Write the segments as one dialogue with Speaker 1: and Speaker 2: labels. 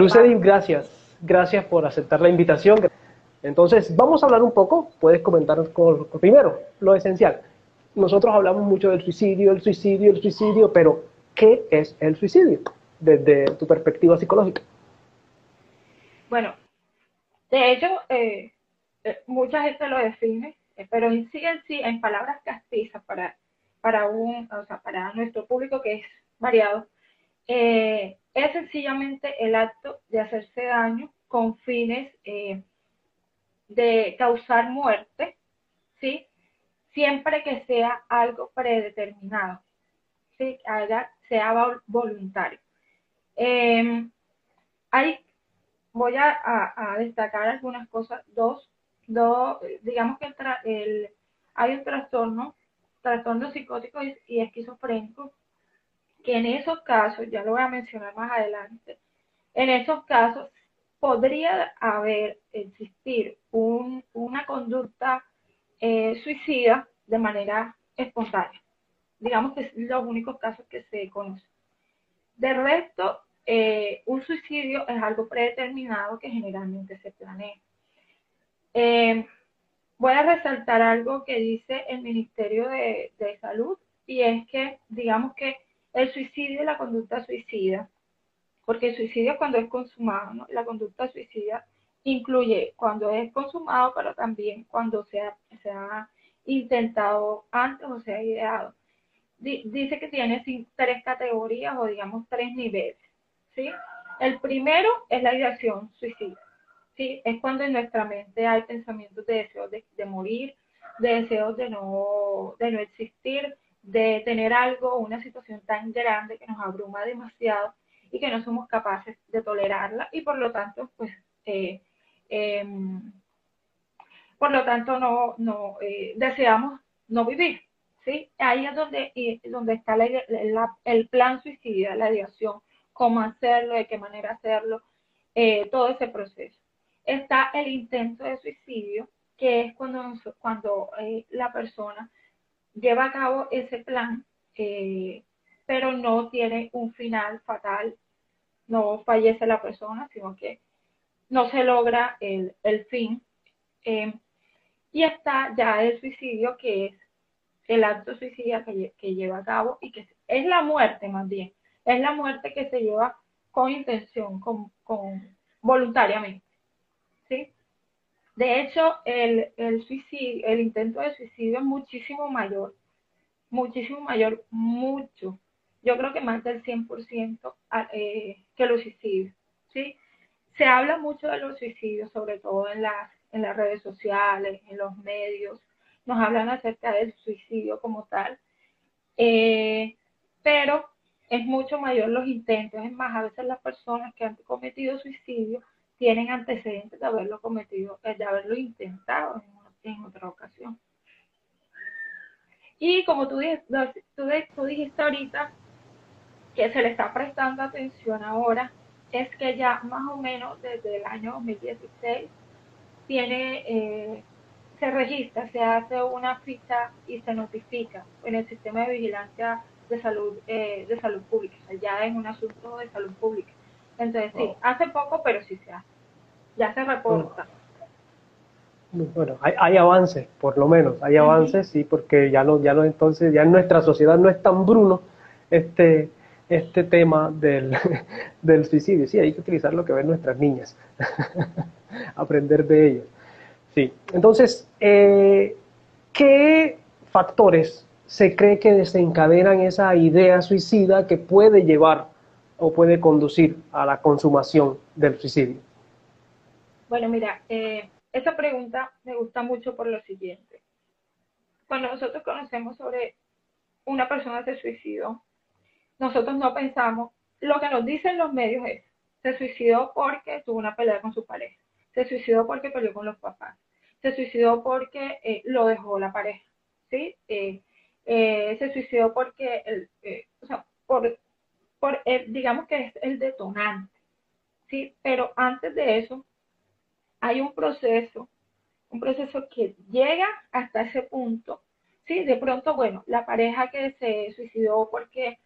Speaker 1: Lucedy, gracias. Gracias por aceptar la invitación. Entonces, vamos a hablar un poco, puedes comentar con, primero, lo esencial. Nosotros hablamos mucho del suicidio, el suicidio, el suicidio, pero ¿qué es el suicidio desde tu perspectiva psicológica?
Speaker 2: Bueno, de hecho, eh, eh, mucha gente lo define, eh, pero en sí en sí, en palabras castizas para, para, un, o sea, para nuestro público que es variado, es sencillamente el acto de hacerse daño con fines de causar muerte, ¿sí? Siempre que sea algo predeterminado, ¿sí? sea voluntario. Em, hay, voy a, destacar algunas cosas, dos, dos digamos que el, hay un trastorno, trastorno psicótico y esquizofrénico, que en esos casos, ya lo voy a mencionar más adelante, en esos casos podría haber, existir una conducta eh, suicida de manera espontánea. Digamos que es los únicos casos que se conocen. De resto, eh, un suicidio es algo predeterminado que generalmente se planea. Eh, voy a resaltar algo que dice el Ministerio de, de Salud y es que, digamos que el suicidio y la conducta suicida porque el suicidio cuando es consumado, la conducta suicida incluye cuando es consumado, pero también cuando se ha, se ha intentado antes o se ha ideado. dice que tiene tres categorías o digamos tres niveles. ¿sí? El primero es la ideación suicida. ¿sí? Es cuando en nuestra mente hay pensamientos de deseos de, de morir, de deseos de no, de no existir, de tener algo, una situación tan grande que nos abruma demasiado y que no somos capaces de tolerarla y por lo tanto, pues, eh, em, por lo tanto, no, no eh, deseamos no vivir. ¿sí? Ahí es donde, donde está el plan suicida, la ideación, cómo hacerlo, de qué manera hacerlo, eh, todo ese proceso. Está el intento de suicidio, que es cuando, cuando la persona lleva a cabo ese plan pero no tiene un final fatal, no fallece la persona, sino que no se logra el, fin. Eh, y está ya el suicidio, que es el acto suicida que, que, lleva a cabo y que es la muerte más bien, es la muerte que se lleva con intención, con, voluntariamente. ¿sí? De hecho, el, el, suicidio, el intento de suicidio es muchísimo mayor, muchísimo mayor, mucho. Yo creo que más del 100% eh, que los suicidios, ¿sí? Se habla mucho de los suicidios, sobre todo en las, en las redes sociales, en los medios, nos hablan acerca del suicidio como tal, eh, pero es mucho mayor los intentos, es más, a veces las personas que han cometido suicidio tienen antecedentes de haberlo cometido, de haberlo intentado en, en otra ocasión. Y como tú, tú, tú dijiste ahorita, que se le está prestando atención ahora es que ya más o menos desde el año 2016 tiene, eh, se registra, se hace una ficha y se notifica en el sistema de vigilancia de salud eh, de salud pública, ya es un asunto de salud pública. Entonces sí, hace poco, pero sí se hace, ya se reporta.
Speaker 1: Bueno, hay, hay avances, por lo menos, hay avances, sí, porque ya no, ya no, entonces, ya en nuestra sociedad no es tan bruno este este tema del, del, suicidio. Sí, hay que utilizar lo que ven nuestras niñas, aprender de ellos. Sí, entonces, eh, ¿qué factores se cree que desencadenan esa idea suicida que puede llevar o puede conducir a la consumación del suicidio?
Speaker 2: Bueno, mira, eh, esa pregunta me gusta mucho por lo siguiente. Cuando nosotros conocemos sobre una persona se suicidó, nosotros no pensamos, lo que nos dicen los medios es, se suicidó porque tuvo una pelea con su pareja, se suicidó porque peleó con los papás, se suicidó porque eh, lo dejó la pareja, ¿sí? Eh, eh, se suicidó porque, o sea, por, por digamos que es el detonante, ¿sí? Pero antes de eso, hay un proceso, un proceso que llega hasta ese punto, ¿sí? De pronto, bueno, la pareja que se suicidó porque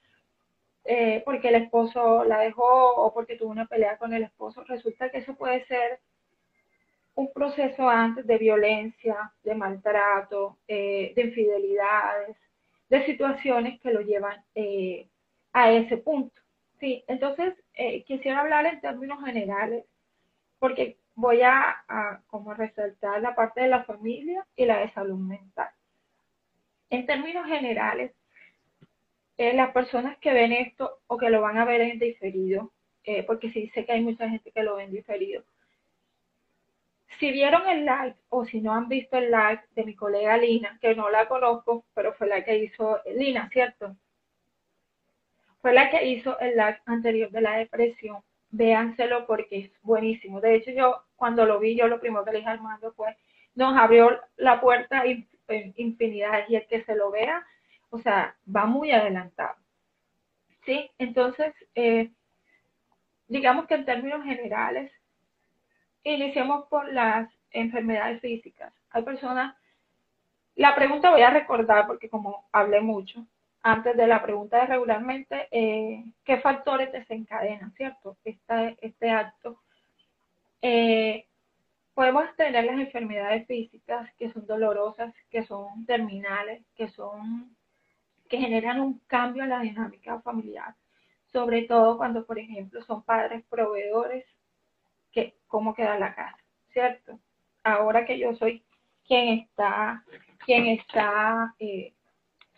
Speaker 2: eh, porque el esposo la dejó o porque tuvo una pelea con el esposo. Resulta que eso puede ser un proceso antes de violencia, de maltrato, eh, de infidelidades, de situaciones que lo llevan eh, a ese punto. Sí, entonces quisiera hablar en términos generales, porque voy a, como resaltar la parte de la familia y la de salud mental. En términos generales, eh, las personas que ven esto o que lo van a ver en diferido, eh, porque sí sé que hay mucha gente que lo ven diferido. Si vieron el live o si no han visto el live de mi colega Lina, que no la conozco, pero fue la que hizo Lina, ¿cierto? Fue la que hizo el live anterior de la depresión. Véanselo porque es buenísimo. De hecho, yo cuando lo vi, yo lo primero que le dije al mando fue, nos abrió la puerta infinidad y el que se lo vea o sea, va muy adelantado. ¿Sí? Entonces, eh, digamos que en términos generales, iniciemos por las enfermedades físicas. Hay personas, la pregunta voy a recordar porque como hablé mucho, antes de la pregunta de regularmente, eh, ¿qué factores desencadenan, cierto? Este, este acto. Eh, podemos tener las enfermedades físicas que son dolorosas, que son terminales, que son que generan un cambio en la dinámica familiar, sobre todo cuando, por ejemplo, son padres proveedores, que cómo queda la casa, ¿cierto? Ahora que yo soy quien está, quien está, eh,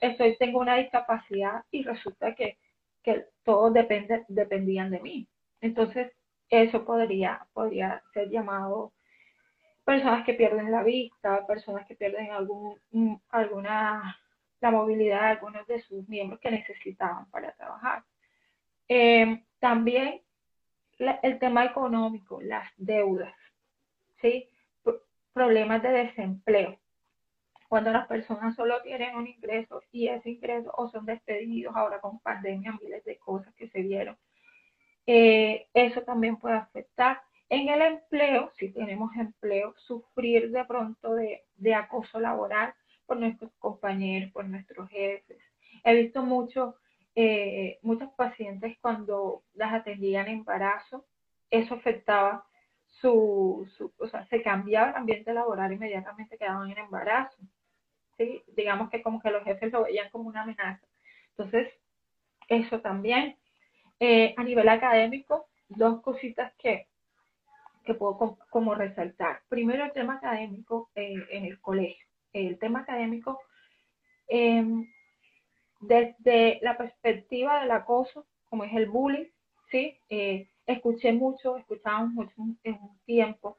Speaker 2: estoy, tengo una discapacidad y resulta que, que todos depende, dependían de mí. Entonces, eso podría, podría ser llamado personas que pierden la vista, personas que pierden algún, alguna la movilidad de algunos de sus miembros que necesitaban para trabajar. Eh, también el tema económico, las deudas, ¿sí? problemas de desempleo. Cuando las personas solo tienen un ingreso y ese ingreso o son despedidos ahora con pandemia, miles de cosas que se dieron, eh, eso también puede afectar. En el empleo, si tenemos empleo, sufrir de pronto de, de acoso laboral, por nuestros compañeros, por nuestros jefes. He visto mucho, eh, muchos pacientes cuando las atendían en embarazo, eso afectaba su, su, o sea, se cambiaba el ambiente laboral inmediatamente quedaban en embarazo. ¿Sí? Digamos que como que los jefes lo veían como una amenaza. Entonces, eso también. Eh, a nivel académico, dos cositas que, que puedo como, resaltar. Primero, el tema académico eh, en el colegio el tema académico em, desde la perspectiva del acoso, como es el bullying, ¿sí? Eh, escuché mucho, escuchamos mucho en un tiempo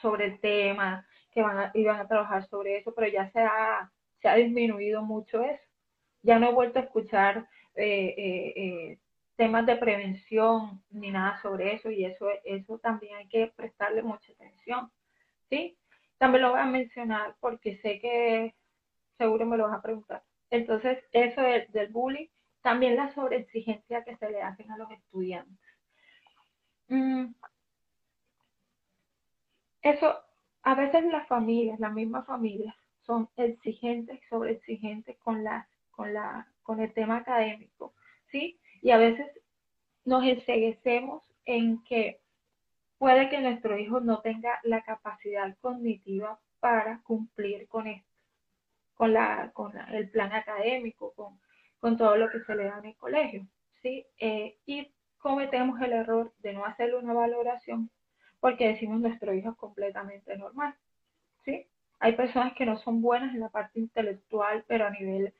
Speaker 2: sobre el tema, que van iban a trabajar sobre eso, pero ya se ha, se ha disminuido mucho eso. Ya no he vuelto a escuchar eh, eh, temas de prevención ni nada sobre eso y eso, eso también hay que prestarle mucha atención, ¿sí? También lo voy a mencionar porque sé que seguro me lo vas a preguntar. Entonces, eso del bullying, también la sobreexigencia que se le hacen a los estudiantes. Mm. Eso, a veces las familias, las mismas familias, son exigentes, sobreexigentes con la, con la, el tema académico, ¿sí? Y a veces nos enseguecemos en que puede que nuestro hijo no tenga la capacidad cognitiva para cumplir con esto, con, la, con el plan académico, con, todo lo que se le da en el colegio. ¿sí? Eh, y cometemos el error de no hacerle una valoración porque decimos nuestro hijo es completamente normal. ¿sí? Hay personas que no son buenas en la parte intelectual, pero a nivel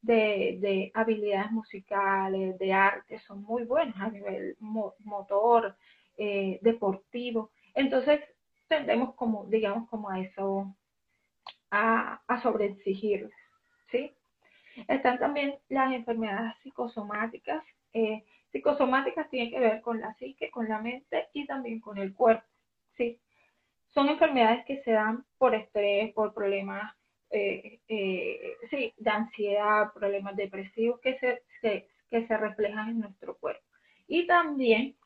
Speaker 2: de, de habilidades musicales, de arte, son muy buenas a nivel motor, eh, deportivo. Entonces, tendemos como, digamos, como a eso, a, a sobreexigir, ¿sí? Están también las enfermedades psicosomáticas. Eh, psicosomáticas tienen que ver con la psique, con la mente y también con el cuerpo, Son enfermedades que se dan por estrés, por problemas eh, sí, de ansiedad, problemas depresivos que se, que se reflejan en nuestro cuerpo. Y también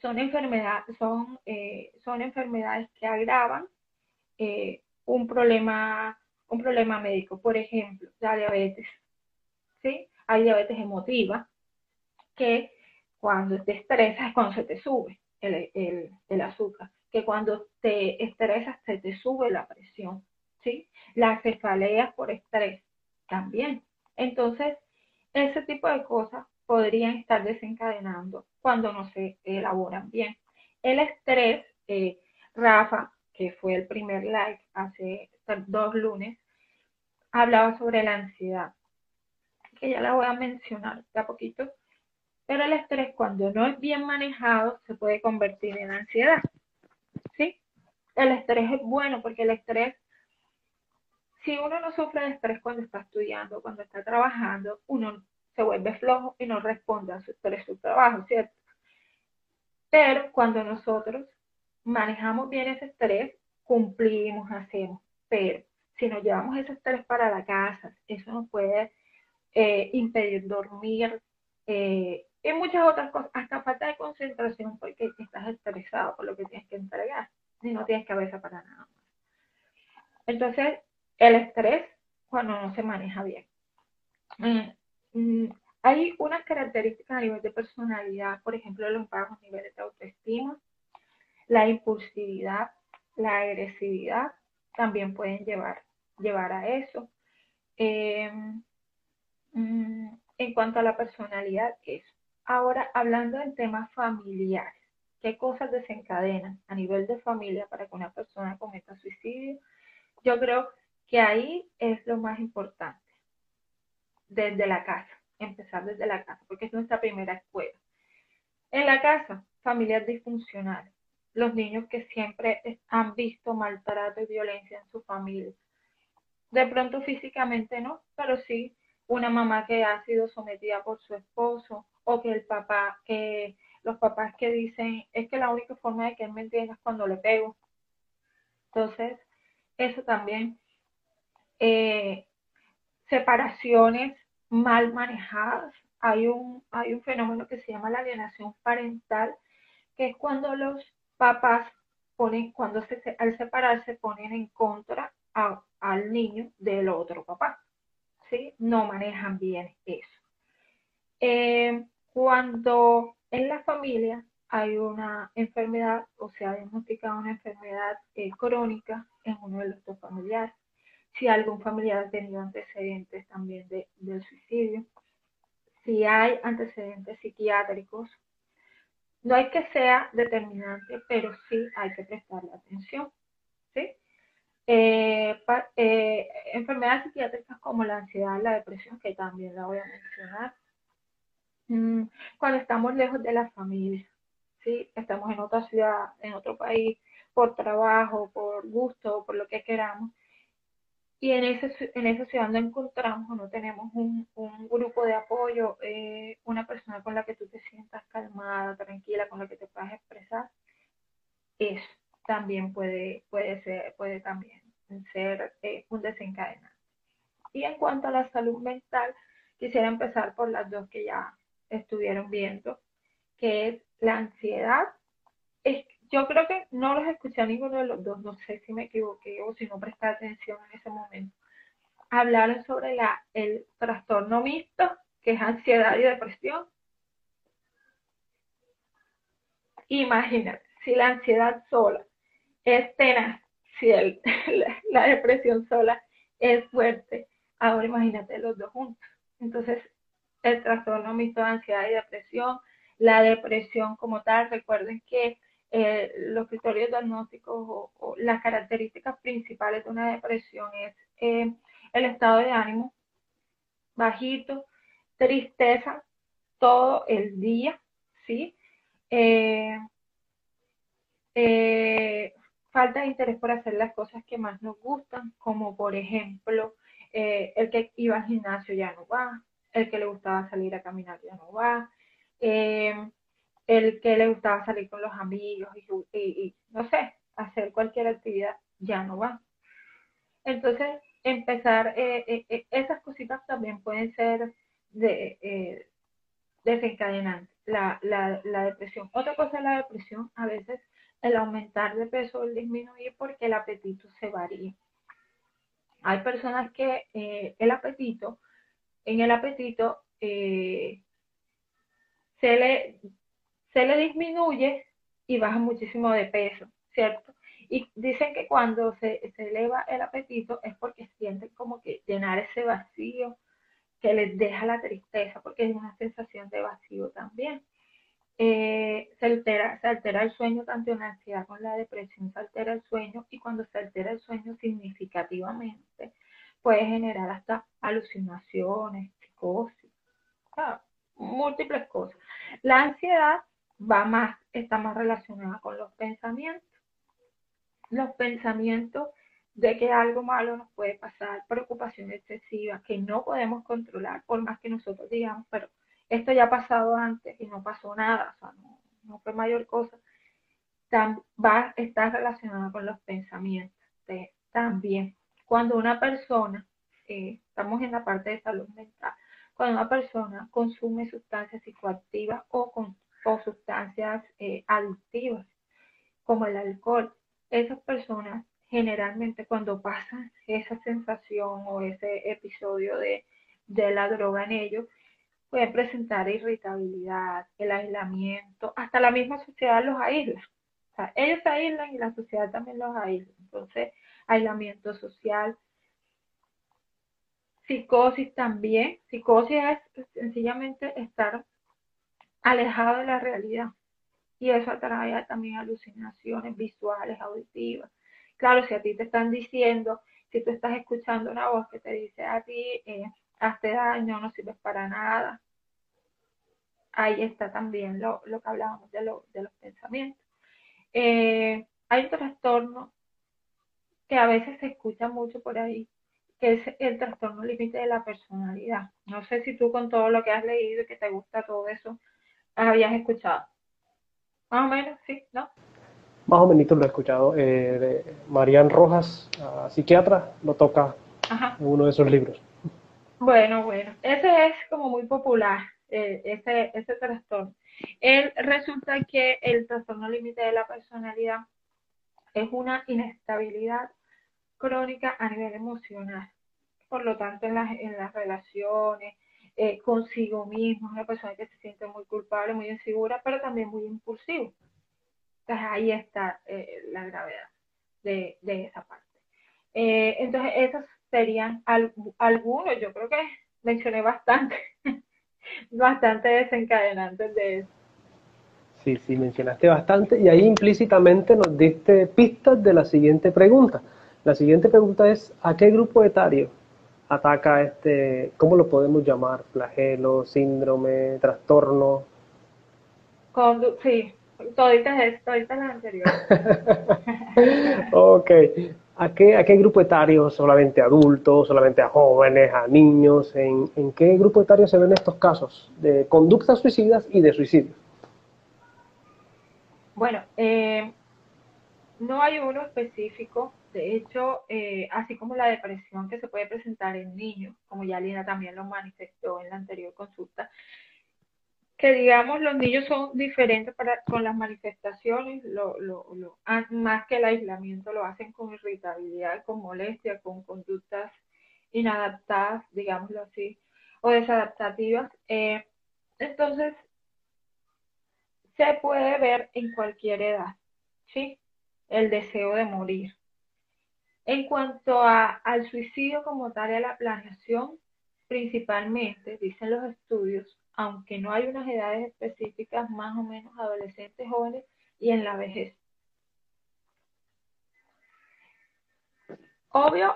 Speaker 2: son enfermedades, son, eh, son enfermedades que agravan eh, un problema, un problema médico. Por ejemplo, la diabetes. ¿sí? Hay diabetes emotiva, que cuando te estresas es cuando se te sube el, el, azúcar, que cuando te estresas se te sube la presión, ¿sí? Las cefaleas por estrés también. Entonces, ese tipo de cosas podrían estar desencadenando cuando no se elaboran bien. El estrés, eh, Rafa, que fue el primer like hace dos lunes, hablaba sobre la ansiedad, que ya la voy a mencionar de a poquito, pero el estrés cuando no es bien manejado se puede convertir en ansiedad. ¿Sí? El estrés es bueno porque el estrés, si uno no sufre de estrés cuando está estudiando, cuando está trabajando, uno se vuelve flojo y no responde a su estrés, su trabajo, ¿cierto? Pero cuando nosotros manejamos bien ese estrés, cumplimos, hacemos. Pero si nos llevamos ese estrés para la casa, eso nos puede eh, impedir dormir eh, y muchas otras cosas, hasta falta de concentración porque estás estresado por lo que tienes que entregar y no tienes cabeza para nada más. Entonces, el estrés cuando no se maneja bien. Mm, mm, hay unas características a nivel de personalidad, por ejemplo, los bajos niveles de autoestima, la impulsividad, la agresividad, también pueden llevar, llevar a eso. Em, mm, en cuanto a la personalidad, eso. Ahora, hablando en temas familiares, ¿qué cosas desencadenan a nivel de familia para que una persona cometa suicidio? Yo creo que ahí es lo más importante, desde la casa, empezar desde la casa, porque es nuestra primera escuela. En la casa, familias disfuncionales, los niños que siempre han visto maltrato y violencia en su familia. De pronto físicamente no, pero sí una mamá que ha sido sometida por su esposo o que el papá, que los papás que dicen, es que la única forma de que él me entienda es cuando le pego. Entonces, eso también, eh, separaciones mal manejadas. Hay un, hay un fenómeno que se llama la alienación parental, que es cuando los papás ponen, cuando se, al separarse ponen en contra al niño del otro papá. ¿sí? No manejan bien eso. Eh, cuando en la familia hay una enfermedad o se ha diagnosticado una enfermedad eh, crónica en uno de los dos familiares, si algún familiar ha tenido antecedentes también de, del suicidio, si hay antecedentes psiquiátricos, no hay que sea determinante, pero sí hay que prestarle atención. ¿sí? Eh, eh, enfermedades psiquiátricas como la ansiedad, la depresión, que también la voy a mencionar. Mm, cuando estamos lejos de la familia, ¿sí? estamos en otra ciudad, en otro país, por trabajo, por gusto, por lo que queramos, y en, ese, en esa ciudad no encontramos o no tenemos un, un grupo de apoyo, eh, una persona con la que tú te sientas calmada, tranquila, con la que te puedas expresar, eso también puede, puede, ser, puede también ser eh, un desencadenante. Y en cuanto a la salud mental, quisiera empezar por las dos que ya estuvieron viendo, que es la ansiedad. Es, yo creo que no los escuché a ninguno de los dos, no sé si me equivoqué o si no presté atención en ese momento. Hablaron sobre la, el trastorno mixto, que es ansiedad y depresión. Imagínate, si la ansiedad sola es tenaz, si el, la, depresión sola es fuerte, ahora imagínate los dos juntos. Entonces, el trastorno mixto de ansiedad y depresión, la depresión como tal, recuerden que eh, los criterios diagnósticos o, las características principales de una depresión es eh, el estado de ánimo bajito, tristeza todo el día, ¿sí? Eh, falta de interés por hacer las cosas que más nos gustan, como por ejemplo, el que iba al gimnasio ya no va, el que le gustaba salir a caminar ya no va, eh, el que le gustaba salir con los amigos y, no sé, hacer cualquier actividad ya no va. Entonces, empezar, eh, esas cositas también pueden ser de, desencadenantes, la, depresión. Otra cosa es la depresión, a veces el aumentar de peso el disminuir porque el apetito se varía. Hay personas que eh, el apetito, en el apetito eh, se le, se le disminuye y baja muchísimo de peso, ¿cierto? Y dicen que cuando se, se eleva el apetito es porque sienten como que llenar ese vacío que les deja la tristeza, porque es una sensación de vacío también. Eh, se, altera, se altera el sueño tanto en la ansiedad como en la depresión, se altera el sueño y cuando se altera el sueño significativamente puede generar hasta alucinaciones, psicosis, múltiples cosas. La ansiedad va más, está más relacionada con los pensamientos. Los pensamientos de que algo malo nos puede pasar, preocupación excesiva que no podemos controlar, por más que nosotros digamos, pero esto ya ha pasado antes y no pasó nada, o sea, no, fue mayor cosa, va a estar relacionada con los pensamientos también. Cuando una persona, eh, estamos en la parte de salud mental, cuando una persona consume sustancias psicoactivas o, con, sustancias eh, adictivas, como el alcohol, esas personas generalmente cuando pasan esa sensación o ese episodio de, de la droga en ellos, pueden presentar irritabilidad, el aislamiento, hasta la misma sociedad los aísla. O sea, ellos aíslan y la sociedad también los aísla. Entonces, aislamiento social, psicosis también. Psicosis es sencillamente estar alejado de la realidad. Y eso atrae también alucinaciones visuales, auditivas. Claro, si a ti te están diciendo, si tú estás escuchando una voz que te dice a ti, eh, hazte daño, no sirves para nada. Ahí está también lo, que hablábamos de, los pensamientos. Eh, hay un trastorno que a veces se escucha mucho por ahí, que es el trastorno límite de la personalidad. No sé si tú con todo lo que has leído y que te gusta todo eso, habías escuchado. Más o menos, sí, ¿no?
Speaker 1: Más o menos lo he escuchado. Eh, Marian Rojas, psiquiatra, lo toca en uno de esos libros.
Speaker 2: Bueno, bueno, ese es como muy popular, eh, ese, ese trastorno. Él resulta que el trastorno límite de la personalidad es una inestabilidad crónica a nivel emocional. Por lo tanto, en las, en las relaciones, eh, consigo mismo, una persona que se siente muy culpable, muy insegura, pero también muy impulsivo. Entonces ahí está eh, la gravedad de, de esa parte. entonces, esos serían algunos, yo creo que mencioné bastante, bastante desencadenantes de eso.
Speaker 1: Sí, sí, mencionaste bastante y ahí implícitamente nos diste pistas de la siguiente pregunta. La siguiente pregunta es, ¿a qué grupo etario ataca este, cómo lo podemos llamar? ¿Flagelo, síndrome, trastorno?
Speaker 2: sí, toditas es, toditas las anteriores.
Speaker 1: ok, ¿A qué, ¿A qué grupo etario? ¿Solamente adultos? ¿Solamente a jóvenes? ¿A niños? ¿En, en qué grupo etario se ven estos casos de conductas suicidas y de suicidio?
Speaker 2: Bueno, eh, no hay uno específico. De hecho, eh, así como la depresión que se puede presentar en niños, como ya Lina también lo manifestó en la anterior consulta, que digamos los niños son diferentes para, con las manifestaciones, lo, lo, lo, más que el aislamiento lo hacen con irritabilidad, con molestia, con conductas inadaptadas, digámoslo así, o desadaptativas. Eh, entonces, se puede ver en cualquier edad, ¿sí? El deseo de morir. En cuanto a, al suicidio como tal y a la planeación, principalmente, dicen los estudios, aunque no hay unas edades específicas, más o menos adolescentes, jóvenes y en la vejez. Obvio,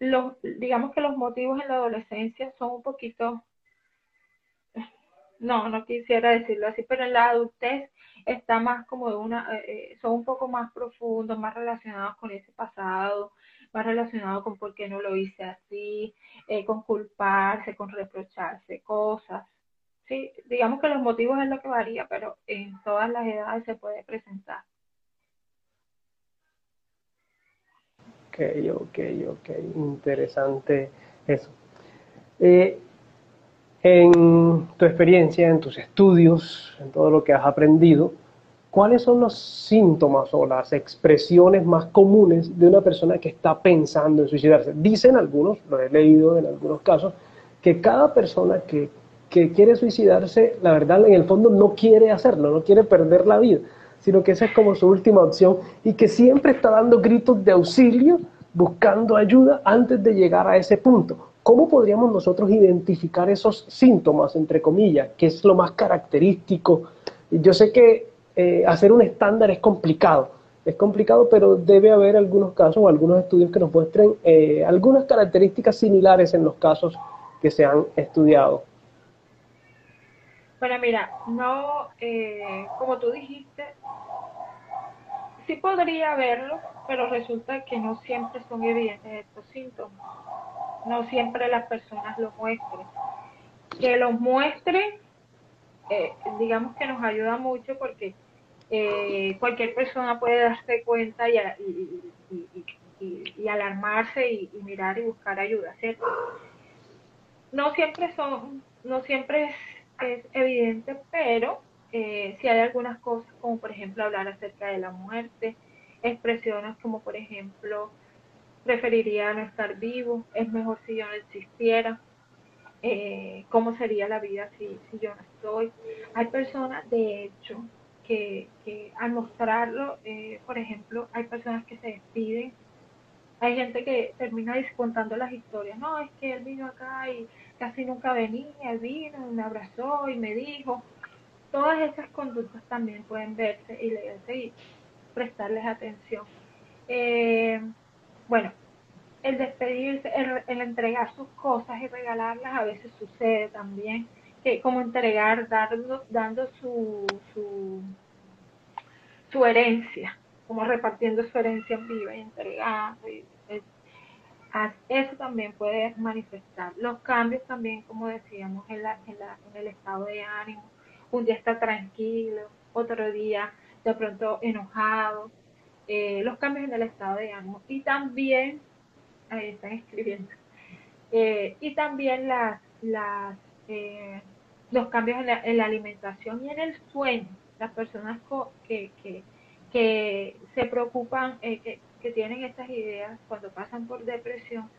Speaker 2: los, digamos que los motivos en la adolescencia son un poquito, no, no quisiera decirlo así, pero en la adultez está más como de una, eh, eh, son un poco más profundos, más relacionados con ese pasado, más relacionados con por qué no lo hice así, eh, con culparse, con reprocharse cosas. Sí, digamos que los motivos es lo que varía, pero en todas las edades se puede presentar.
Speaker 1: Ok, ok, ok, interesante eso. En tu experiencia, en tus estudios, en todo lo que has aprendido, ¿cuáles son los síntomas o las expresiones más comunes de una persona que está pensando en suicidarse? Dicen algunos, lo he leído en algunos casos, que cada persona que que quiere suicidarse, la verdad, en el fondo no quiere hacerlo, no quiere perder la vida, sino que esa es como su última opción y que siempre está dando gritos de auxilio, buscando ayuda antes de llegar a ese punto. ¿Cómo podríamos nosotros identificar esos síntomas, entre comillas, que es lo más característico? Yo sé que eh, hacer un estándar es complicado, es complicado, pero debe haber algunos casos o algunos estudios que nos muestren eh, algunas características similares en los casos que se han estudiado.
Speaker 2: Bueno, mira, no, eh, como tú dijiste, sí podría verlo, pero resulta que no siempre son evidentes estos síntomas. No siempre las personas lo muestren. Que los muestren, eh, digamos que nos ayuda mucho porque eh, cualquier persona puede darse cuenta y, y, alarmarse y, mirar y buscar ayuda, ¿cierto? No siempre son, no siempre es, es evidente, pero eh, si hay algunas cosas, como por ejemplo hablar acerca de la muerte, expresiones como por ejemplo, preferiría no estar vivo, es mejor si yo no existiera, eh, cómo sería la vida si, si yo no estoy. Hay personas, de hecho, que, que al mostrarlo, eh, por ejemplo, hay personas que se despiden, hay gente que termina contando las historias, no, es que él vino acá y casi nunca venía, él vino, me abrazó y me dijo, todas esas conductas también pueden verse y leerse y prestarles atención. Eh, bueno, el despedirse, el, entregar sus cosas y regalarlas a veces sucede también, que como entregar, dando, dando su, su, su herencia, como repartiendo su herencia viva y entregando. Y, eso también puede manifestar. Los cambios también, como decíamos, en, la, en, la, en el estado de ánimo. Un día está tranquilo, otro día de pronto enojado. Eh, los cambios en el estado de ánimo. Y también, ahí están escribiendo, eh, y también las, las, eh, los cambios en la, en la, alimentación y en el sueño. Las personas que, que, se preocupan, que, que tienen estas ideas cuando pasan por depresión,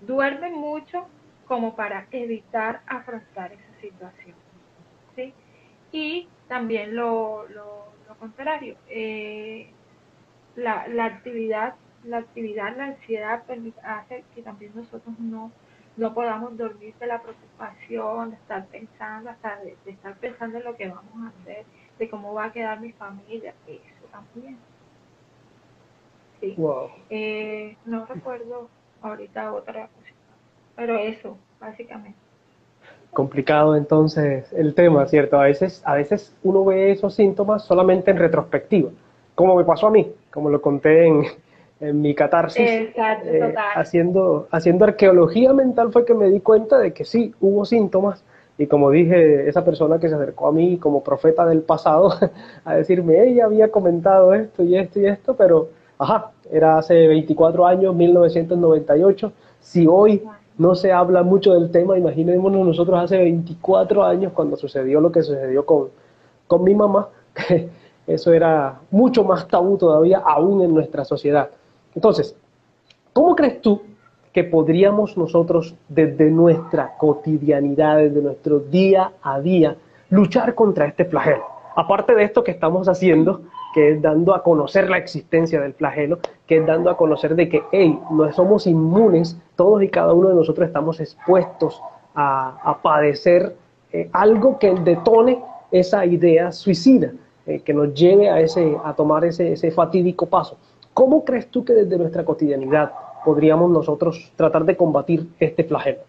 Speaker 2: duermen mucho como para evitar afrontar esa situación. ¿sí? Y también lo, lo, contrario, eh, la, la, actividad, la actividad, la ansiedad hace que también nosotros no, no podamos dormir de la preocupación, de estar pensando, hasta de, de estar pensando en lo que vamos a hacer, de cómo va a quedar mi familia, eso también. Eh, no recuerdo ahorita otra cosa, pero eso, básicamente.
Speaker 1: Complicado entonces el tema, ¿cierto? A veces, a veces uno ve esos síntomas solamente en retrospectiva, como me pasó a mí, como lo conté en, mi catarsis.
Speaker 2: Eh,
Speaker 1: haciendo, haciendo arqueología mental fue que me di cuenta de que sí, hubo síntomas, y como dije, esa persona que se acercó a mí como profeta del pasado a decirme, ella había comentado esto y esto y esto, pero Ajá, era hace 24 años, 1998. Si hoy no se habla mucho del tema, imaginémonos nosotros hace 24 años cuando sucedió lo que sucedió con, con mi mamá, eso era mucho más tabú todavía aún en nuestra sociedad. Entonces, ¿cómo crees tú que podríamos nosotros desde nuestra cotidianidad, desde nuestro día a día, luchar contra este flagelo? Aparte de esto que estamos haciendo, que es dando a conocer la existencia del flagelo, que es dando a conocer de que, hey, no somos inmunes, todos y cada uno de nosotros estamos expuestos a, padecer eh, algo que detone esa idea suicida, que nos lleve a, ese, a tomar ese, ese fatídico paso. ¿Cómo crees tú que desde nuestra cotidianidad podríamos nosotros tratar de combatir este flagelo?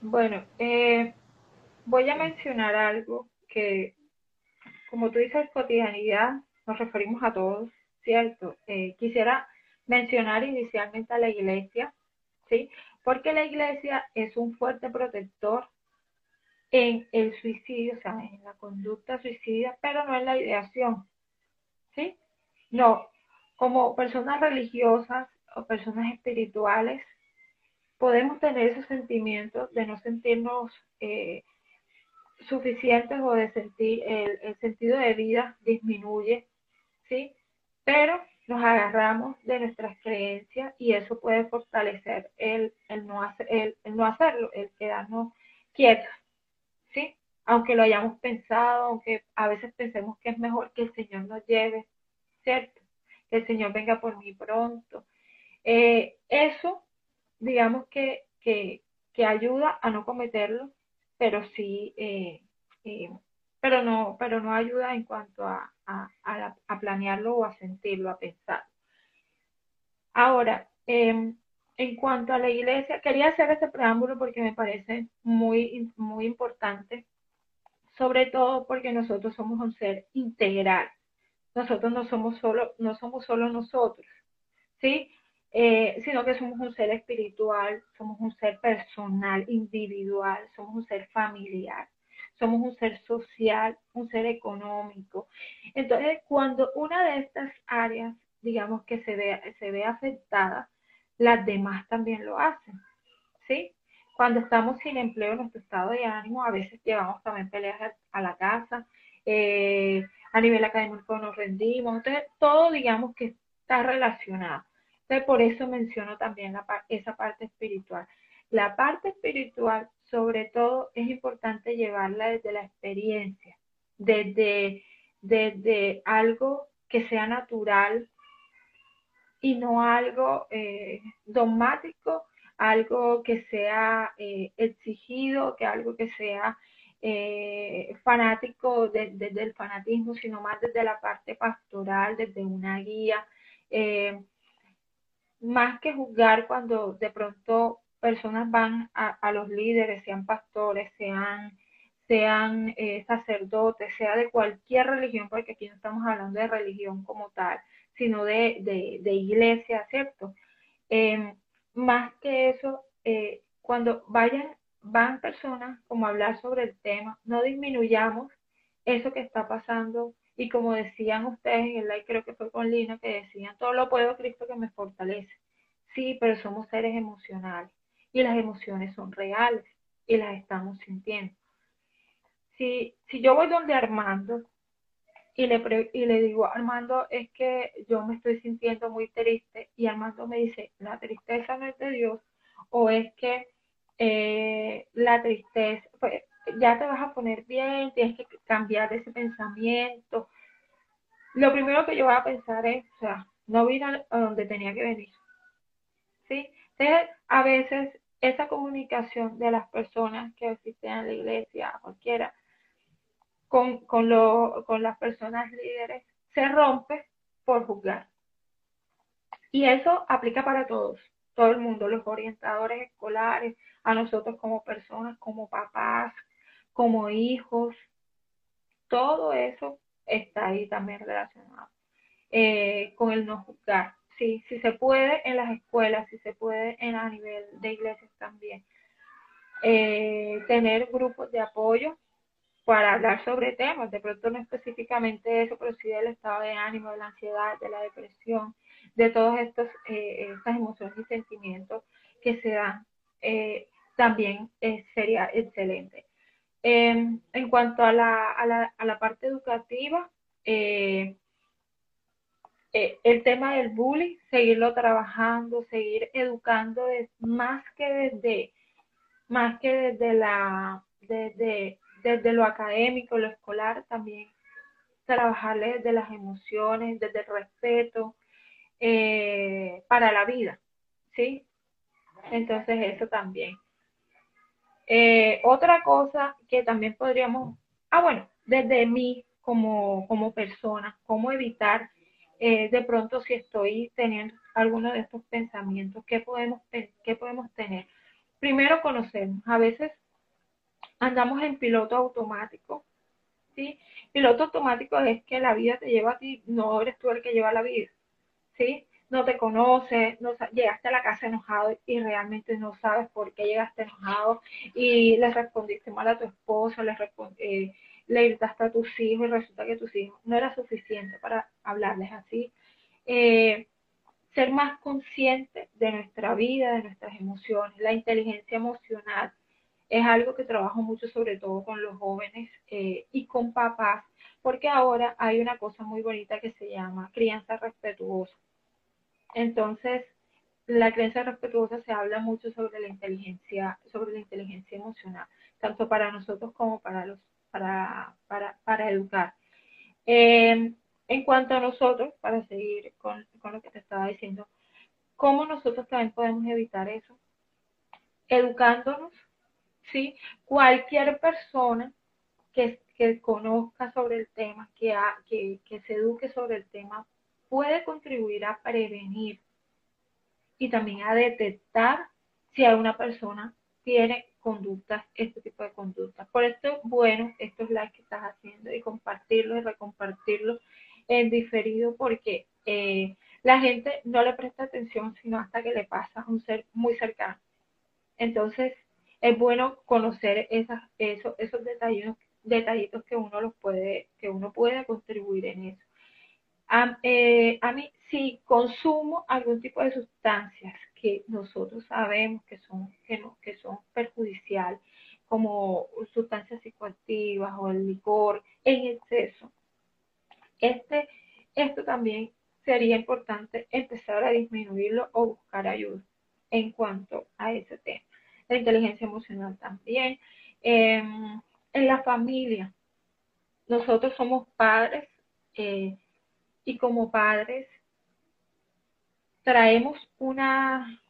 Speaker 2: Bueno, eh, voy a mencionar algo que como tú dices, cotidianidad, nos referimos a todos, ¿cierto? Eh, quisiera mencionar inicialmente a la iglesia, ¿sí? Porque la iglesia es un fuerte protector en el suicidio, o sea, en la conducta suicida, pero no en la ideación, ¿sí? No, como personas religiosas o personas espirituales, podemos tener esos sentimientos de no sentirnos eh, suficientes o de sentir el, sentido de vida disminuye, ¿sí? Pero nos agarramos de nuestras creencias y eso puede fortalecer el, el no, hacer, el, no hacerlo, el quedarnos quietos. Aunque lo hayamos pensado, aunque a veces pensemos que es mejor que el Señor nos lleve, ¿cierto? Que el Señor venga por mí pronto. Eh, eso, digamos que, que, que, ayuda a no cometerlo, pero sí, eh, eh, pero no, pero no ayuda en cuanto a, a, a, planearlo o a sentirlo, a pensar. Ahora, em, en cuanto a la iglesia, quería hacer este preámbulo porque me parece muy, muy importante, sobre todo porque nosotros somos un ser integral. Nosotros no somos solo, no somos solo nosotros, ¿sí? Eh, sino que somos un ser espiritual, somos un ser personal, individual, somos un ser familiar, somos un ser social, un ser económico. Entonces, cuando una de estas áreas, digamos que se ve, se ve afectada, las demás también lo hacen, ¿sí? Cuando estamos sin empleo, nuestro estado de ánimo, a veces llevamos también peleas a, la casa, eh, a nivel académico nos rendimos, entonces todo digamos que está relacionado. Entonces por eso menciono también esa parte espiritual. La parte espiritual, sobre todo, es importante llevarla desde la experiencia, desde, desde algo que sea natural, y no algo eh, dogmático, algo que sea eh, exigido, que algo que sea eh, fanático desde el fanatismo, sino más desde la parte pastoral, desde una guía, más que juzgar cuando de pronto personas van a, a los líderes, sean pastores, sean sean sacerdotes, sea de cualquier religión, porque aquí no estamos hablando de religión como tal, sino de, de, iglesia, ¿cierto? Em, más que eso, eh, cuando vayan, van personas como a hablar sobre el tema, no disminuyamos eso que está pasando y como decían ustedes en el live, creo que fue con Lina, que decían, todo lo puedo Cristo que me fortalece. Sí, pero somos seres emocionales y las emociones son reales y las estamos sintiendo. Si, si yo voy donde Armando y le, y le digo, Armando, es que yo me estoy sintiendo muy triste. Y Armando me dice, la tristeza no es de Dios, o es que eh, la tristeza, pues ya te vas a poner bien, tienes que cambiar ese pensamiento. Lo primero que yo voy a pensar es, o sea, no vine a donde tenía que venir. ¿Sí? Entonces, a veces esa comunicación de las personas que asisten a la iglesia, cualquiera, con, con, lo, con las personas líderes se rompe por juzgar. Y eso aplica para todos, todo el mundo, los orientadores escolares, a nosotros como personas, como papás, como hijos, todo eso está ahí también relacionado eh, con el no juzgar. Sí, si se puede en las escuelas, si se puede en a nivel de iglesias también. Eh, tener grupos de apoyo para hablar sobre temas, de pronto no específicamente eso, pero sí del estado de ánimo, de la ansiedad, de la depresión, de todas estos, eh, estas emociones y sentimientos que se dan, eh, también eh, sería excelente. Em, en cuanto a la, a la, a la parte educativa, el tema del bullying, seguirlo trabajando, seguir educando es más que desde, más que desde la, desde desde lo académico, lo escolar, también trabajarle desde las emociones, desde el respeto eh, para la vida, ¿sí? Entonces eso también. Eh, otra cosa que también podríamos, ah bueno, desde mí como, como persona, cómo evitar eh, de pronto si estoy teniendo alguno de estos pensamientos, ¿qué podemos, podemos tener? Primero conocernos. A veces andamos en piloto automático. ¿sí? Piloto automático es que la vida te lleva a ti, no eres tú el que lleva la vida. ¿sí? No te conoces, no, llegaste a la casa enojado y realmente no sabes por qué llegaste enojado y le respondiste mal a tu esposo, le, eh, le gritaste a tus hijos y resulta que tus hijos no era suficiente para hablarles así. Eh, ser más consciente de nuestra vida, de nuestras emociones, la inteligencia emocional, es algo que trabajo mucho sobre todo con los jóvenes eh, y con papás, porque ahora hay una cosa muy bonita que se llama crianza respetuosa. Entonces, la creencia respetuosa se habla mucho sobre la inteligencia, sobre la inteligencia emocional, tanto para nosotros como para los, para, para, para educar. Eh, en cuanto a nosotros, para seguir con, con lo que te estaba diciendo, ¿cómo nosotros también podemos evitar eso? Educándonos, ¿sí? Cualquier persona que, que conozca sobre el tema, que, que, que se eduque sobre el tema, puede contribuir a prevenir y también a detectar si alguna persona tiene conductas, este tipo de conductas. Por esto, bueno, esto es la que estás haciendo y compartirlo y recompartirlo en diferido porque eh, la gente no le presta atención sino hasta que le pasa a un ser muy cercano. Entonces, es bueno conocer esos, esos detallitos, que uno los puede, que uno puede contribuir en eso. A, eh, a mí, si consumo algún tipo de sustancias que nosotros sabemos que son, que no, que son perjudiciales, como sustancias psicoactivas o el licor en exceso, este, esto también sería importante empezar a disminuirlo o buscar ayuda en cuanto a ese tema. La inteligencia emocional también. Em, en la familia, nosotros somos padres eh, y como padres traemos una,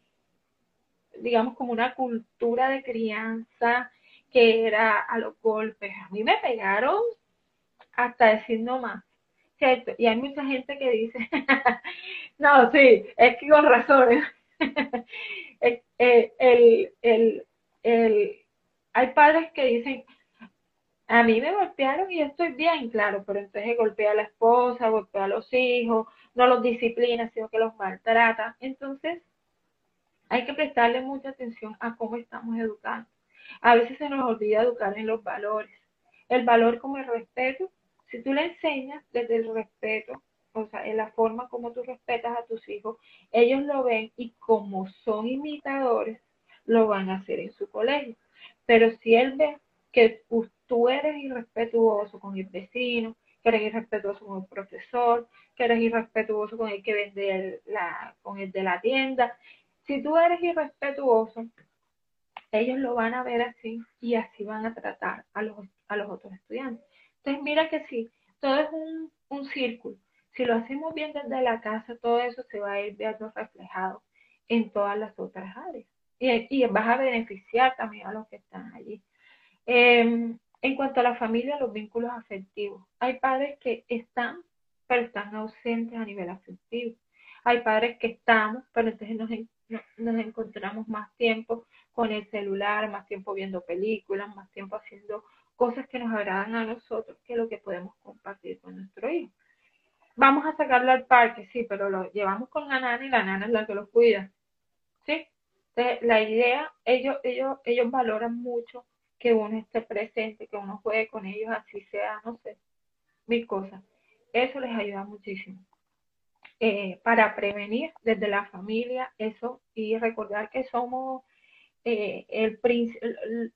Speaker 2: digamos, como una cultura de crianza que era a los golpes. A mí me pegaron hasta decir no más. Y hay mucha gente que dice, no, sí, es que con razón. Eh, el, el, el, hay padres que dicen, a mí me golpearon y estoy bien, claro, pero entonces golpea a la esposa, golpea a los hijos, no los disciplina, sino que los maltrata. Entonces, hay que prestarle mucha atención a cómo estamos educando. A veces se nos olvida educar en los valores. El valor como el respeto si tú le enseñas desde el respeto, o sea, en la forma como tú respetas a tus hijos, ellos lo ven y como son imitadores, lo van a hacer en su colegio. Pero si él ve que tú eres irrespetuoso con el vecino, que eres irrespetuoso con el profesor, que eres irrespetuoso con el que vende la, con el de la tienda, si tú eres irrespetuoso, ellos lo van a ver así y así van a tratar a los, a los otros estudiantes. Entonces, mira que sí, todo es un, un círculo. Si lo hacemos bien desde la casa, todo eso se va a ir viendo reflejado en todas las otras áreas. Y, vas a beneficiar también a los que están allí. Em, en cuanto a la familia, los vínculos afectivos. Hay padres que están, pero están ausentes a nivel afectivo. Hay padres que estamos, pero entonces nos, nos encontramos más tiempo con el celular, más tiempo viendo películas, más tiempo haciendo cosas que nos agradan a nosotros que lo que podemos compartir con nuestro hijo. Vamos a sacarlo al parque, sí, pero lo llevamos con la nana y la nana es la que lo cuida. ¿Sí? Entonces, la idea, ellos, ellos, ellos valoran mucho que uno esté presente, que uno juegue con ellos, así sea, no sé, mil cosas. Eso les ayuda muchísimo. Eh, para prevenir desde la familia eso y recordar que somos eh, el,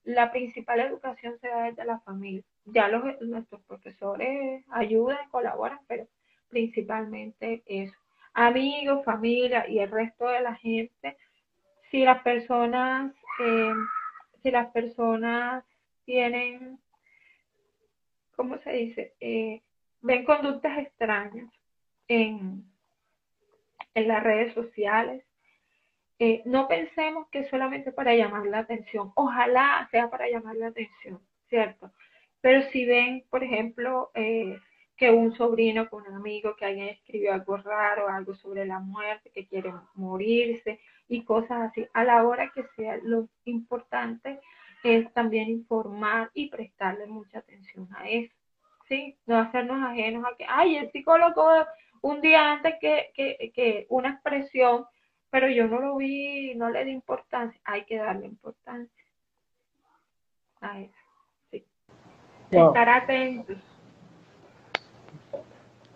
Speaker 2: la principal educación se da desde la familia. Ya los, nuestros profesores ayudan, colaboran, pero principalmente eso. Amigos, familia y el resto de la gente, si las personas, eh, si las personas tienen, ¿cómo se dice? Eh, ven conductas extrañas en, en las redes sociales, eh, no pensemos que solamente para llamar la atención, ojalá sea para llamar la atención, ¿cierto? Pero si ven, por ejemplo, eh, que un sobrino con un amigo, que alguien escribió algo raro, algo sobre la muerte, que quiere morirse y cosas así, a la hora que sea, lo importante es también informar y prestarle mucha atención a eso, ¿sí? No hacernos ajenos a que, ay, el psicólogo un día antes que, que, que una expresión pero yo no lo vi, no le di importancia, hay que darle importancia a eso, sí. Estar atentos.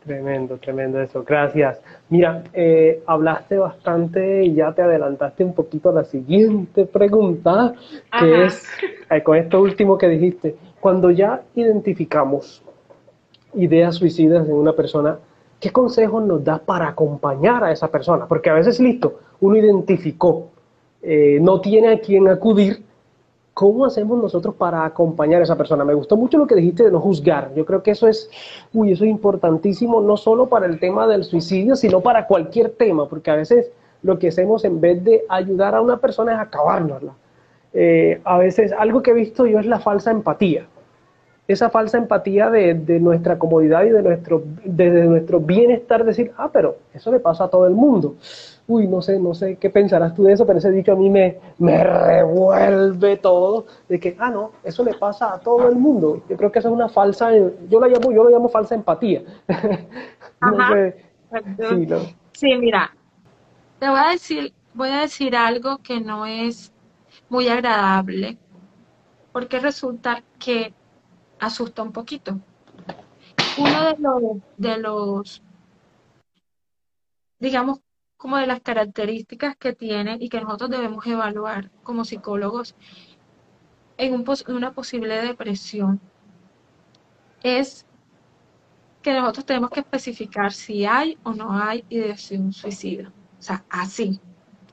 Speaker 1: Tremendo, tremendo eso, gracias. Mira, eh, hablaste bastante y ya te adelantaste un poquito a la siguiente pregunta, que es, eh, con esto último que dijiste, cuando ya identificamos ideas suicidas en una persona, ¿qué consejos nos das para acompañar a esa persona? Porque a veces, listo, uno identificó, eh, no tiene a quién acudir, ¿cómo hacemos nosotros para acompañar a esa persona? Me gustó mucho lo que dijiste de no juzgar. Yo creo que eso es, uy, eso es importantísimo, no solo para el tema del suicidio, sino para cualquier tema, porque a veces lo que hacemos en vez de ayudar a una persona es acabárnosla. Eh, a veces algo que he visto yo es la falsa empatía. Esa falsa empatía de, nuestra comodidad y de nuestro, de, nuestro bienestar, decir, ah, pero eso le pasa a todo el mundo. Uy, no sé, no sé qué pensarás tú de eso, pero ese dicho a mí me, me revuelve todo, de que, ah, no, eso le pasa a todo el mundo. Yo creo que eso es una falsa, yo la llamo, yo lo llamo falsa empatía.
Speaker 3: sí, mira, te voy a decir, voy a decir algo que no es muy agradable, porque resulta que asusta un poquito. Uno de los, de los, digamos, como de las características que tiene y que nosotros debemos evaluar como psicólogos en un, una posible depresión es que nosotros tenemos que especificar si hay o no hay ideación suicida. O sea, así.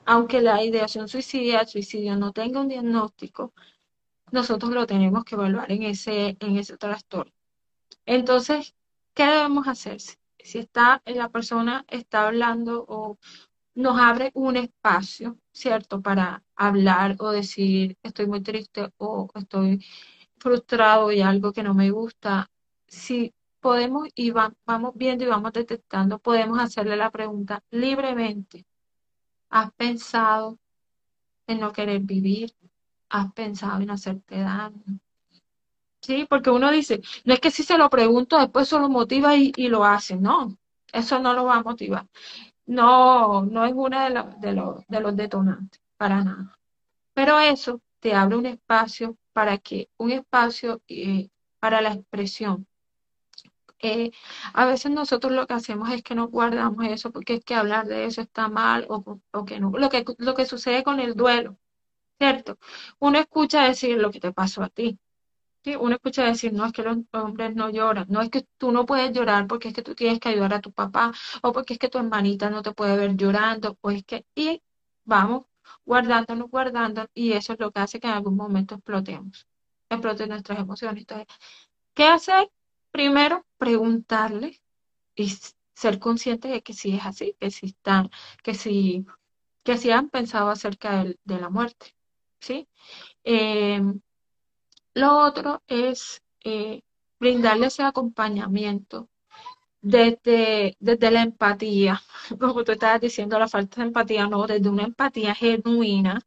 Speaker 3: Aunque la ideación suicida, el suicidio no tenga un diagnóstico, nosotros lo tenemos que evaluar en ese, en ese trastorno. Entonces, ¿qué debemos hacer? Si está, la persona está hablando o nos abre un espacio, ¿cierto? Para hablar o decir, estoy muy triste o estoy frustrado y algo que no me gusta. Si podemos y vamos viendo y vamos detectando, podemos hacerle la pregunta libremente. ¿Has pensado en no querer vivir? ¿Has pensado en hacerte daño? Sí, porque uno dice, no es que si se lo pregunto, después eso lo motiva y, lo hace. No, eso no lo va a motivar. No, no es uno de, de, de los detonantes, para nada. Pero eso te abre un espacio para que, un espacio eh, para la expresión, eh, a veces nosotros lo que hacemos es que no guardamos eso porque es que hablar de eso está mal o, o que no. Lo que, lo que sucede con el duelo, ¿cierto? Uno escucha decir lo que te pasó a ti. ¿sí? Uno escucha decir, no, es que los hombres no lloran, no es que tú no puedes llorar porque es que tú tienes que ayudar a tu papá o porque es que tu hermanita no te puede ver llorando o es que, y vamos guardándonos, guardando y eso es lo que hace que en algún momento explotemos, exploten nuestras emociones. Entonces, ¿qué hacer? Primero, preguntarle y ser consciente de que sí es así, que sí están, que sí, que sí han pensado acerca de, la muerte, ¿sí? Eh, lo otro es eh, brindarle ese acompañamiento desde, desde la empatía, como tú estabas diciendo, la falta de empatía, no, desde una empatía genuina,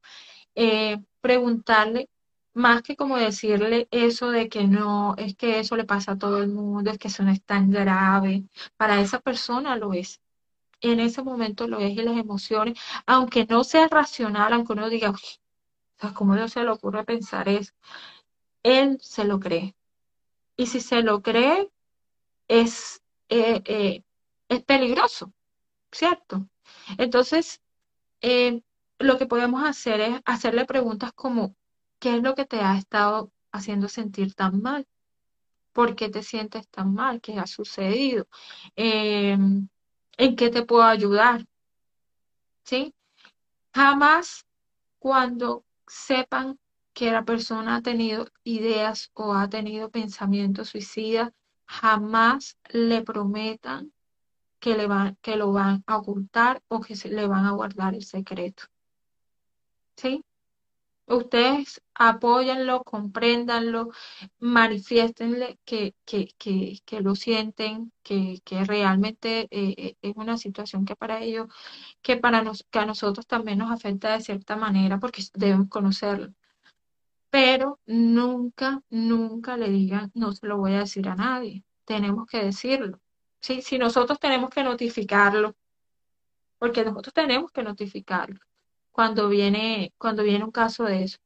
Speaker 3: eh, preguntarle más que como decirle eso de que no, es que eso le pasa a todo el mundo, es que eso no es tan grave, para esa persona lo es. En ese momento lo es y las emociones, aunque no sea racional, aunque uno diga, ¿cómo no se le ocurre pensar eso? Él se lo cree. Y si se lo cree, es, eh, eh, es peligroso, ¿cierto? Entonces, eh, lo que podemos hacer es hacerle preguntas como, ¿Qué es lo que te ha estado haciendo sentir tan mal? ¿Por qué te sientes tan mal? ¿Qué ha sucedido? Em, ¿En qué te puedo ayudar? ¿Sí? Jamás cuando sepan que la persona ha tenido ideas o ha tenido pensamientos suicidas, jamás le prometan que, le van, que lo van a ocultar o que se, le van a guardar el secreto. ¿Sí? Ustedes apóyanlo, compréndanlo, manifiéstenle que, que, que, que lo sienten, que, que realmente eh, eh, es una situación que para ellos, que, para nos, que a nosotros también nos afecta de cierta manera porque debemos conocerlo. Pero nunca, nunca le digan, no se lo voy a decir a nadie, tenemos que decirlo. ¿sí? Si nosotros tenemos que notificarlo, porque nosotros tenemos que notificarlo cuando viene, cuando viene un caso de eso.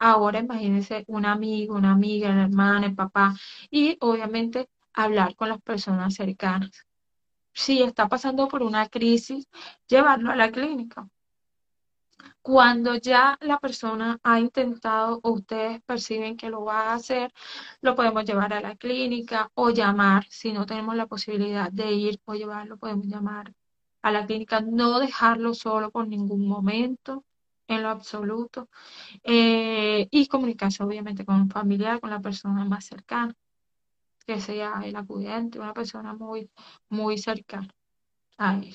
Speaker 3: Ahora imagínense un amigo, una amiga, la hermana, el papá, y obviamente hablar con las personas cercanas. Si está pasando por una crisis, llevarlo a la clínica. Cuando ya la persona ha intentado o ustedes perciben que lo va a hacer, lo podemos llevar a la clínica o llamar, si no tenemos la posibilidad de ir o llevarlo, podemos llamar a la clínica, no dejarlo solo por ningún momento, en lo absoluto, eh, y comunicarse obviamente con un familiar, con la persona más cercana, que sea el acudiente, una persona muy, muy cercana a él.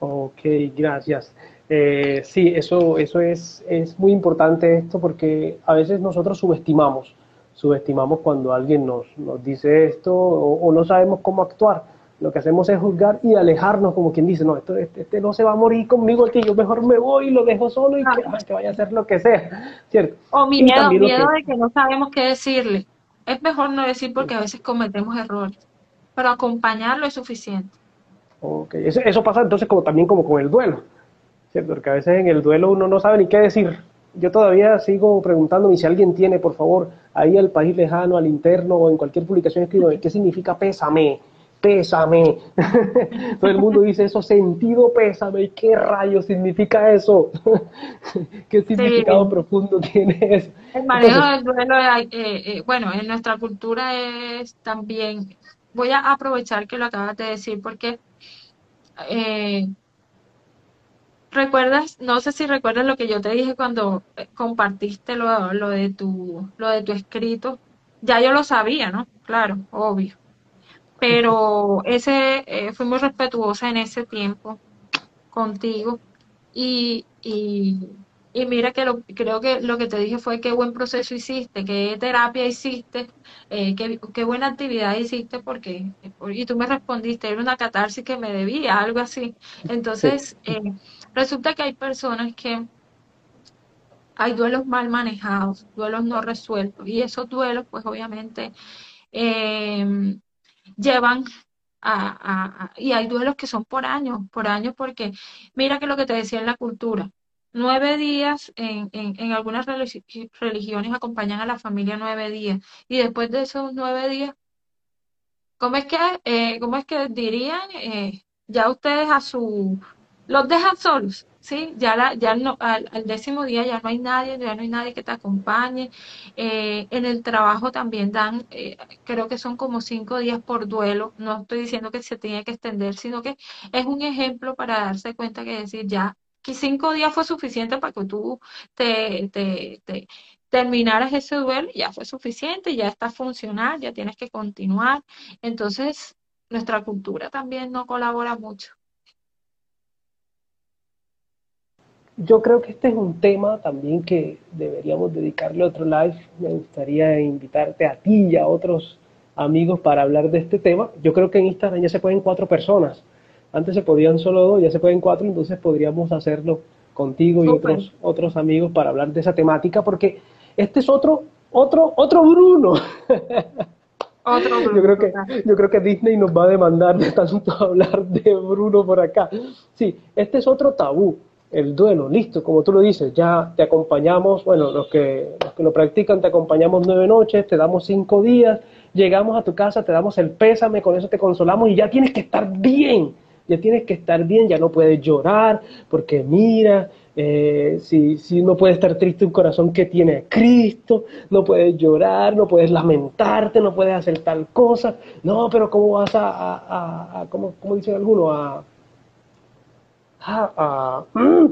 Speaker 1: Ok, gracias. Eh, sí, eso, eso es, es muy importante esto porque a veces nosotros subestimamos, subestimamos cuando alguien nos, nos dice esto o, no sabemos cómo actuar. Lo que hacemos es juzgar y alejarnos, como quien dice, no, esto, este, este no se va a morir conmigo, que yo mejor me voy y lo dejo solo y que, vaya a hacer lo que sea, ¿cierto?
Speaker 3: O mi miedo, miedo de que no sabemos qué decirle. Es mejor no decir porque a veces cometemos errores, pero acompañarlo es suficiente.
Speaker 1: Okay. Eso, eso, pasa entonces como también como con el duelo, ¿cierto? Porque a veces en el duelo uno no sabe ni qué decir. Yo todavía sigo preguntándome si alguien tiene, por favor, ahí al país lejano, al interno o en cualquier publicación escrito, ¿qué significa pésame? Pésame. Todo el mundo dice eso, sentido pésame. ¿Qué rayos significa eso? ¿Qué significado profundo tiene eso?
Speaker 3: El manejo del duelo, eh, eh, bueno, en nuestra cultura es también, voy a aprovechar que lo acabas de decir porque eh, ¿Recuerdas? No sé si recuerdas lo que yo te dije cuando eh, compartiste lo, lo, de tu, lo de tu escrito. Ya yo lo sabía, ¿no? Claro, obvio. Pero ese, eh, fui muy respetuosa en ese tiempo contigo y, y y mira que lo, creo que lo que te dije fue qué buen proceso hiciste, qué terapia hiciste, eh, qué, buena actividad hiciste, porque, y tú me respondiste, era una catarsis que me debía, algo así. Entonces, eh, resulta que hay personas que hay duelos mal manejados, duelos no resueltos, y esos duelos, pues obviamente, em, llevan a, a, y hay duelos que son por años, por años, porque mira que lo que te decía en la cultura, Nueve días en, en, algunas religiones acompañan a la familia nueve días y después de esos nueve días, ¿cómo es que, eh, cómo es que dirían? Eh, ya ustedes a su, los dejan solos, ¿sí? Ya, la, ya no, al, décimo día ya no hay nadie, ya no hay nadie que te acompañe. Eh, en el trabajo también dan, creo que son como cinco días por duelo. No estoy diciendo que se tiene que extender, sino que es un ejemplo para darse cuenta que decir ya que cinco días fue suficiente para que tú te, terminaras ese duelo, ya fue suficiente, ya está funcional, ya tienes que continuar. Entonces, nuestra cultura también no colabora mucho.
Speaker 1: Yo creo que este es un tema también que deberíamos dedicarle otro live. Me gustaría invitarte a ti y a otros amigos para hablar de este tema. Yo creo que en Instagram ya se pueden cuatro personas. Antes se podían solo dos, ya se pueden cuatro, entonces podríamos hacerlo contigo y otros, otros amigos para hablar de esa temática, porque este es otro, otro, otro Bruno. Otro Bruno. Yo creo que, yo creo que Disney nos va a demandar de tanto hablar de Bruno por acá. Sí, este es otro tabú, el duelo, listo, como tú lo dices, ya te acompañamos, bueno, los que, los que lo practican, te acompañamos nueve noches, te damos cinco días, llegamos a tu casa, te damos el pésame, con eso te consolamos y ya tienes que estar bien ya tienes que estar bien, ya no puedes llorar, porque mira, eh, si, si no puede estar triste un corazón que tiene Cristo, no puedes llorar, no puedes lamentarte, no puedes hacer tal cosa, no, pero ¿cómo vas a, a, a, como, dicen algunos, a, a, mm,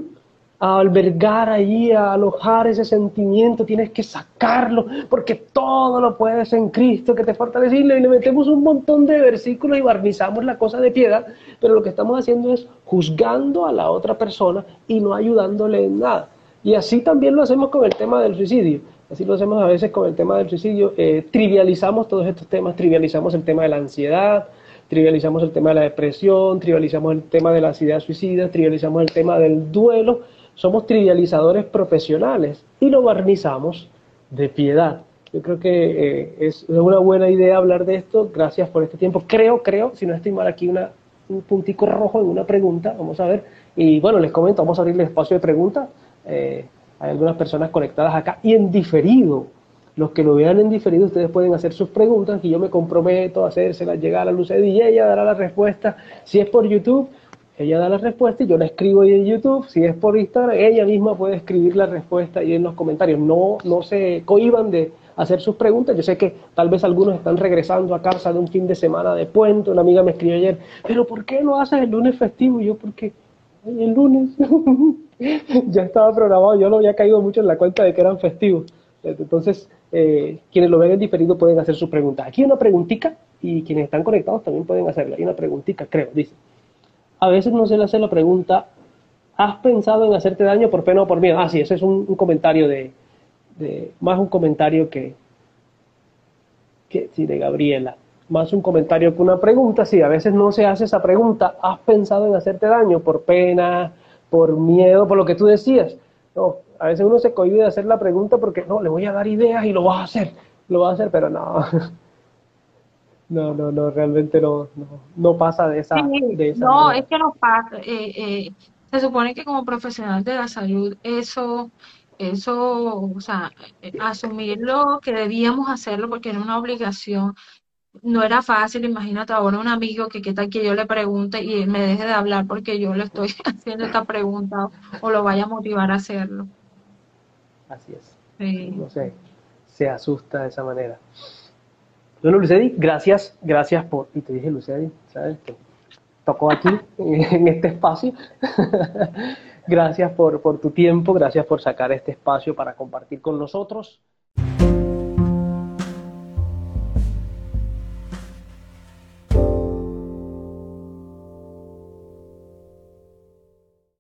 Speaker 1: a albergar ahí, a alojar ese sentimiento, tienes que sacarlo, porque todo lo puedes en Cristo que te fortalece. Y le metemos un montón de versículos y barnizamos la cosa de piedad, pero lo que estamos haciendo es juzgando a la otra persona y no ayudándole en nada. Y así también lo hacemos con el tema del suicidio. Así lo hacemos a veces con el tema del suicidio. Eh, trivializamos todos estos temas, trivializamos el tema de la ansiedad, trivializamos el tema de la depresión, trivializamos el tema de las ideas suicidas, trivializamos el tema del duelo somos trivializadores profesionales y lo barnizamos de piedad. Yo creo que eh, es una buena idea hablar de esto. Gracias por este tiempo. Creo, creo, si no estoy mal aquí, una, un puntico rojo en una pregunta. Vamos a ver. Y bueno, les comento, vamos a abrir el espacio de preguntas. Eh, hay algunas personas conectadas acá y en diferido. Los que lo vean en diferido, ustedes pueden hacer sus preguntas y yo me comprometo a hacérselas llegar a de DJ, ella dará la respuesta. Si es por YouTube, Ella da la respuesta y yo la escribo ahí en YouTube. Si es por Instagram, ella misma puede escribir la respuesta ahí en los comentarios. No, no se cohiban de hacer sus preguntas. Yo sé que tal vez algunos están regresando a casa de un fin de semana de puente. Una amiga me escribió ayer, pero ¿por qué no haces el lunes festivo? Y yo, porque el lunes ya estaba programado, yo no había caído mucho en la cuenta de que eran festivos. Entonces, eh, quienes lo ven en diferido pueden hacer sus preguntas. Aquí hay una preguntita y quienes están conectados también pueden hacerla. Hay una preguntita, creo, dice. A veces no se le hace la pregunta, ¿has pensado en hacerte daño por pena o por miedo? Ah, sí, ese es un, comentario de, más un comentario que, que, sí, de Gabriela. Más un comentario que una pregunta, sí, a veces no se hace esa pregunta, ¿has pensado en hacerte daño por pena, por miedo, por lo que tú decías? No, a veces uno se cohibe de hacer la pregunta porque no, le voy a dar ideas y lo vas a hacer, lo vas a hacer, pero no. No, no, no, realmente no, no, pasa de esa,
Speaker 3: No, es que no pasa. Eh, eh, se supone que como profesional de la salud, eso, eso, o sea, asumirlo que debíamos hacerlo porque era una obligación, no era fácil, imagínate ahora un amigo que qué tal que yo le pregunte y me deje de hablar porque yo le estoy haciendo esta pregunta o, lo vaya a motivar a hacerlo.
Speaker 1: Así es. No sé, se asusta de esa manera. Bueno, Lucedi, gracias, gracias por, y te dije Lucedi, ¿sabes? Te tocó aquí, en este espacio. gracias por, por tu tiempo, gracias por sacar este espacio para compartir con nosotros.